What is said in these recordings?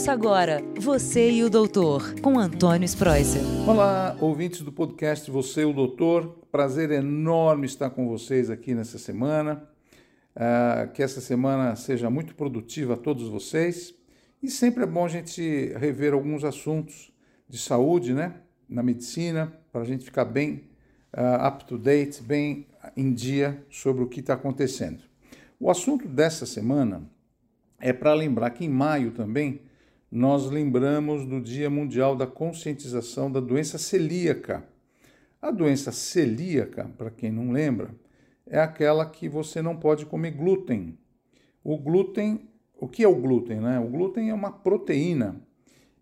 Ouça agora Você e o Doutor, com Antônio Spreuser. Olá, ouvintes do podcast Você e o Doutor. Prazer enorme estar com vocês aqui nessa semana. Uh, que essa semana seja muito produtiva a todos vocês. E sempre é bom a gente rever alguns assuntos de saúde, né? Na medicina, para a gente ficar bem uh, up to date, bem em dia sobre o que está acontecendo. O assunto dessa semana é para lembrar que em maio também nós lembramos do Dia Mundial da Conscientização da Doença Celíaca. A doença celíaca, para quem não lembra, é aquela que você não pode comer glúten. O glúten, o que é o glúten? Né? O glúten é uma proteína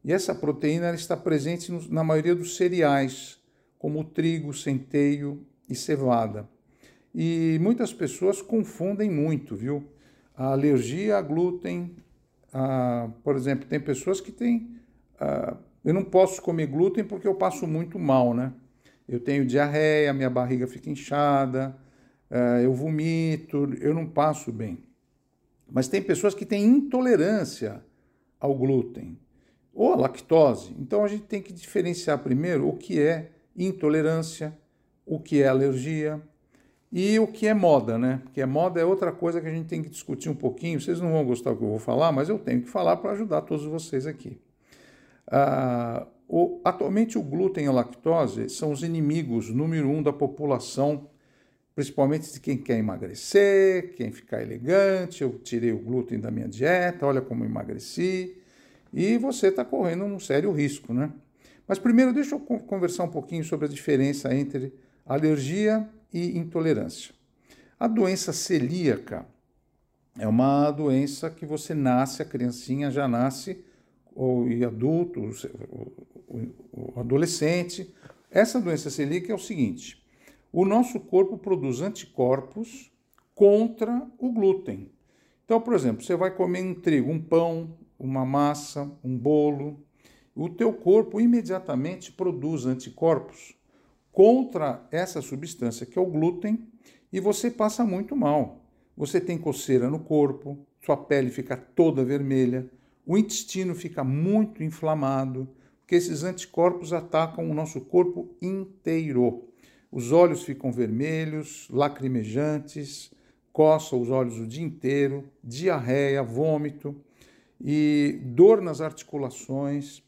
e essa proteína está presente na maioria dos cereais, como trigo, centeio e cevada. E muitas pessoas confundem muito, viu? A alergia a glúten, a, por exemplo, tem pessoas que têm. A, eu não posso comer glúten porque eu passo muito mal, né? Eu tenho diarreia, minha barriga fica inchada, a, eu vomito, eu não passo bem. Mas tem pessoas que têm intolerância ao glúten ou à lactose. Então a gente tem que diferenciar primeiro o que é intolerância, o que é alergia e o que é moda, né? Porque moda é outra coisa que a gente tem que discutir um pouquinho. Vocês não vão gostar do que eu vou falar, mas eu tenho que falar para ajudar todos vocês aqui. Ah, o, atualmente, o glúten e a lactose são os inimigos número um da população, principalmente de quem quer emagrecer, quem ficar elegante. Eu tirei o glúten da minha dieta, olha como emagreci. E você está correndo um sério risco, né? Mas primeiro, deixa eu conversar um pouquinho sobre a diferença entre alergia e intolerância. A doença celíaca é uma doença que você nasce, a criancinha já nasce, ou e adulto, o, adolescente. Essa doença celíaca é o seguinte: o nosso corpo produz anticorpos contra o glúten. Então, por exemplo, você vai comer um trigo, um pão, uma massa, um bolo, o teu corpo imediatamente produz anticorpos contra essa substância que é o glúten e você passa muito mal. Você tem coceira no corpo, sua pele fica toda vermelha, o intestino fica muito inflamado, porque esses anticorpos atacam o nosso corpo inteiro. Os olhos ficam vermelhos, lacrimejantes, coça os olhos o dia inteiro, diarreia, vômito e dor nas articulações.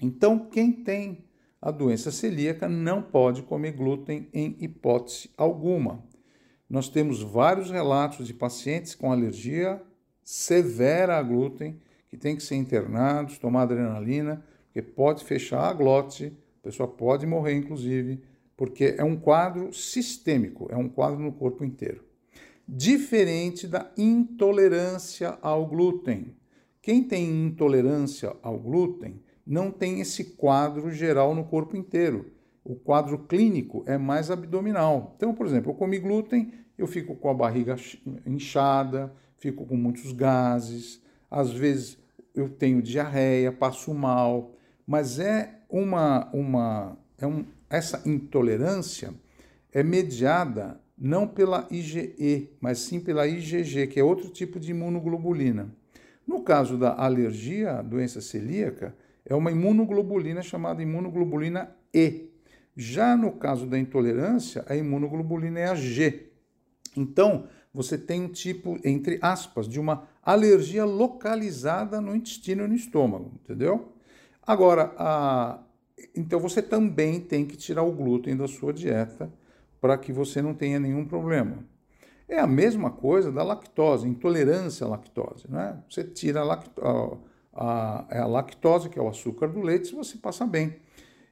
Então, quem tem a doença celíaca não pode comer glúten em hipótese alguma. Nós temos vários relatos de pacientes com alergia severa a glúten que tem que ser internados, tomar adrenalina, porque pode fechar a glote, a pessoa pode morrer, inclusive, porque é um quadro sistêmico, é um quadro no corpo inteiro. Diferente da intolerância ao glúten. Quem tem intolerância ao glúten não tem esse quadro geral no corpo inteiro. O quadro clínico é mais abdominal. Então, por exemplo, eu comi glúten, eu fico com a barriga inchada, fico com muitos gases, às vezes eu tenho diarreia, passo mal, mas é uma uma é um, essa intolerância é mediada não pela IgE, mas sim pela IgG, que é outro tipo de imunoglobulina. No caso da alergia, doença celíaca, é uma imunoglobulina chamada imunoglobulina E. Já no caso da intolerância, a imunoglobulina é a G. Então, você tem um tipo, entre aspas, de uma alergia localizada no intestino e no estômago, entendeu? Agora, a... então você também tem que tirar o glúten da sua dieta para que você não tenha nenhum problema. É a mesma coisa da lactose, intolerância à lactose, né? Você tira a lactose a, é a lactose, que é o açúcar do leite, se você passa bem.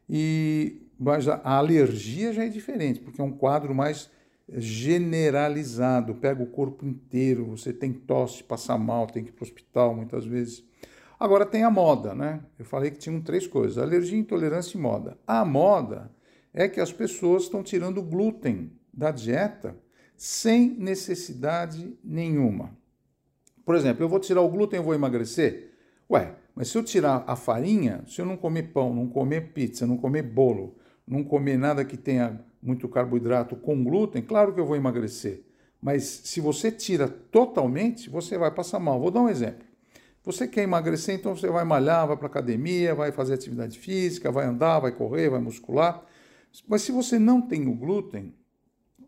E, mas a, a alergia já é diferente, porque é um quadro mais generalizado, pega o corpo inteiro, você tem tosse, passa mal, tem que ir para o hospital muitas vezes. Agora tem a moda, né? Eu falei que tinham três coisas: alergia, intolerância e moda. A moda é que as pessoas estão tirando glúten da dieta sem necessidade nenhuma. Por exemplo, eu vou tirar o glúten e vou emagrecer? Ué, mas se eu tirar a farinha, se eu não comer pão, não comer pizza, não comer bolo, não comer nada que tenha muito carboidrato com glúten, claro que eu vou emagrecer. Mas se você tira totalmente, você vai passar mal. Vou dar um exemplo. Você quer emagrecer, então você vai malhar, vai para academia, vai fazer atividade física, vai andar, vai correr, vai muscular. Mas se você não tem o glúten,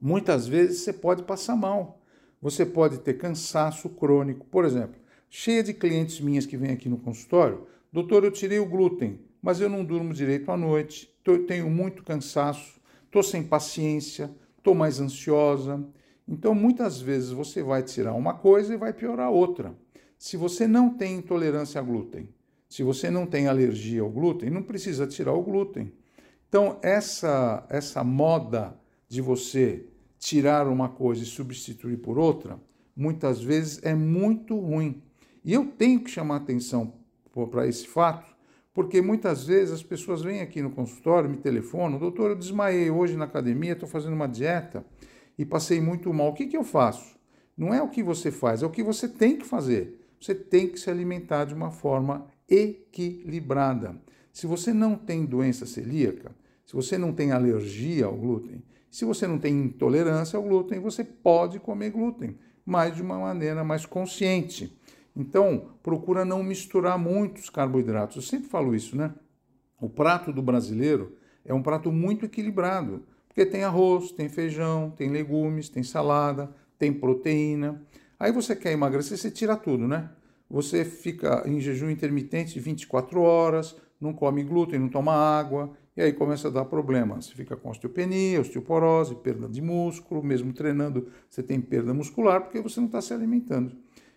muitas vezes você pode passar mal. Você pode ter cansaço crônico. Por exemplo, cheia de clientes minhas que vêm aqui no consultório, doutor, eu tirei o glúten, mas eu não durmo direito à noite, tenho muito cansaço, estou sem paciência, estou mais ansiosa. Então, muitas vezes você vai tirar uma coisa e vai piorar outra. Se você não tem intolerância a glúten, se você não tem alergia ao glúten, não precisa tirar o glúten. Então, essa, essa moda de você tirar uma coisa e substituir por outra, muitas vezes é muito ruim. E eu tenho que chamar atenção para esse fato, porque muitas vezes as pessoas vêm aqui no consultório, me telefonam, doutor, eu desmaiei hoje na academia, estou fazendo uma dieta e passei muito mal. O que, que eu faço? Não é o que você faz, é o que você tem que fazer. Você tem que se alimentar de uma forma equilibrada. Se você não tem doença celíaca, se você não tem alergia ao glúten, se você não tem intolerância ao glúten, você pode comer glúten, mas de uma maneira mais consciente. Então, procura não misturar muitos carboidratos. Eu sempre falo isso, né? O prato do brasileiro é um prato muito equilibrado, porque tem arroz, tem feijão, tem legumes, tem salada, tem proteína. Aí você quer emagrecer, você tira tudo, né? Você fica em jejum intermitente de 24 horas, não come glúten, não toma água, e aí começa a dar problema. Você fica com osteopenia, osteoporose, perda de músculo, mesmo treinando, você tem perda muscular porque você não está se alimentando.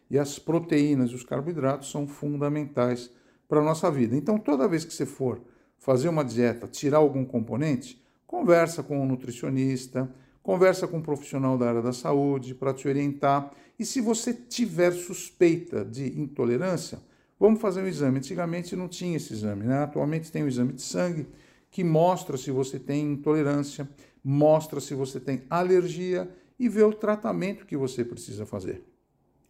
E as proteínas e os carboidratos são fundamentais para a nossa vida. Então, toda vez que você for fazer uma dieta, tirar algum componente, conversa com um nutricionista, conversa com um profissional da área da saúde para te orientar. E se você tiver suspeita de intolerância, vamos fazer um exame. Antigamente não tinha esse exame, né? Atualmente tem um exame de sangue que mostra se você tem intolerância, mostra se você tem alergia e vê o tratamento que você precisa fazer.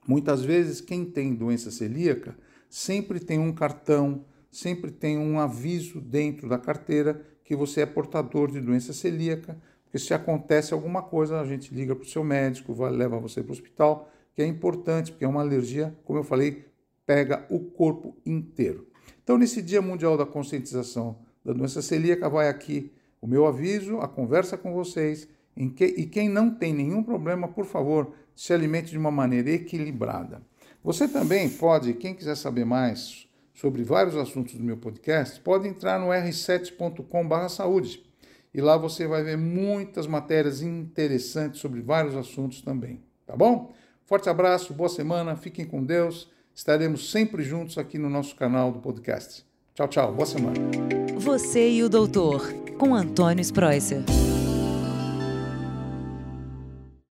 Muitas vezes quem tem doença celíaca sempre tem um cartão, sempre tem um aviso dentro da carteira que você é portador de doença celíaca porque se acontece alguma coisa, a gente liga para o seu médico, vai, leva você para o hospital, que é importante, porque é uma alergia, como eu falei, pega o corpo inteiro. Então, nesse Dia Mundial da Conscientização da Doença Celíaca, vai aqui o meu aviso, a conversa com vocês. Que, e quem não tem nenhum problema, por favor, se alimente de uma maneira equilibrada. Você também pode, quem quiser saber mais sobre vários assuntos do meu podcast, pode entrar no r7.com/saúde e lá você vai ver muitas matérias interessantes sobre vários assuntos também, tá bom? Forte abraço, boa semana, fiquem com Deus. Estaremos sempre juntos aqui no nosso canal do podcast. Tchau, tchau, boa semana. Você e o doutor, com Antônio Spreuser.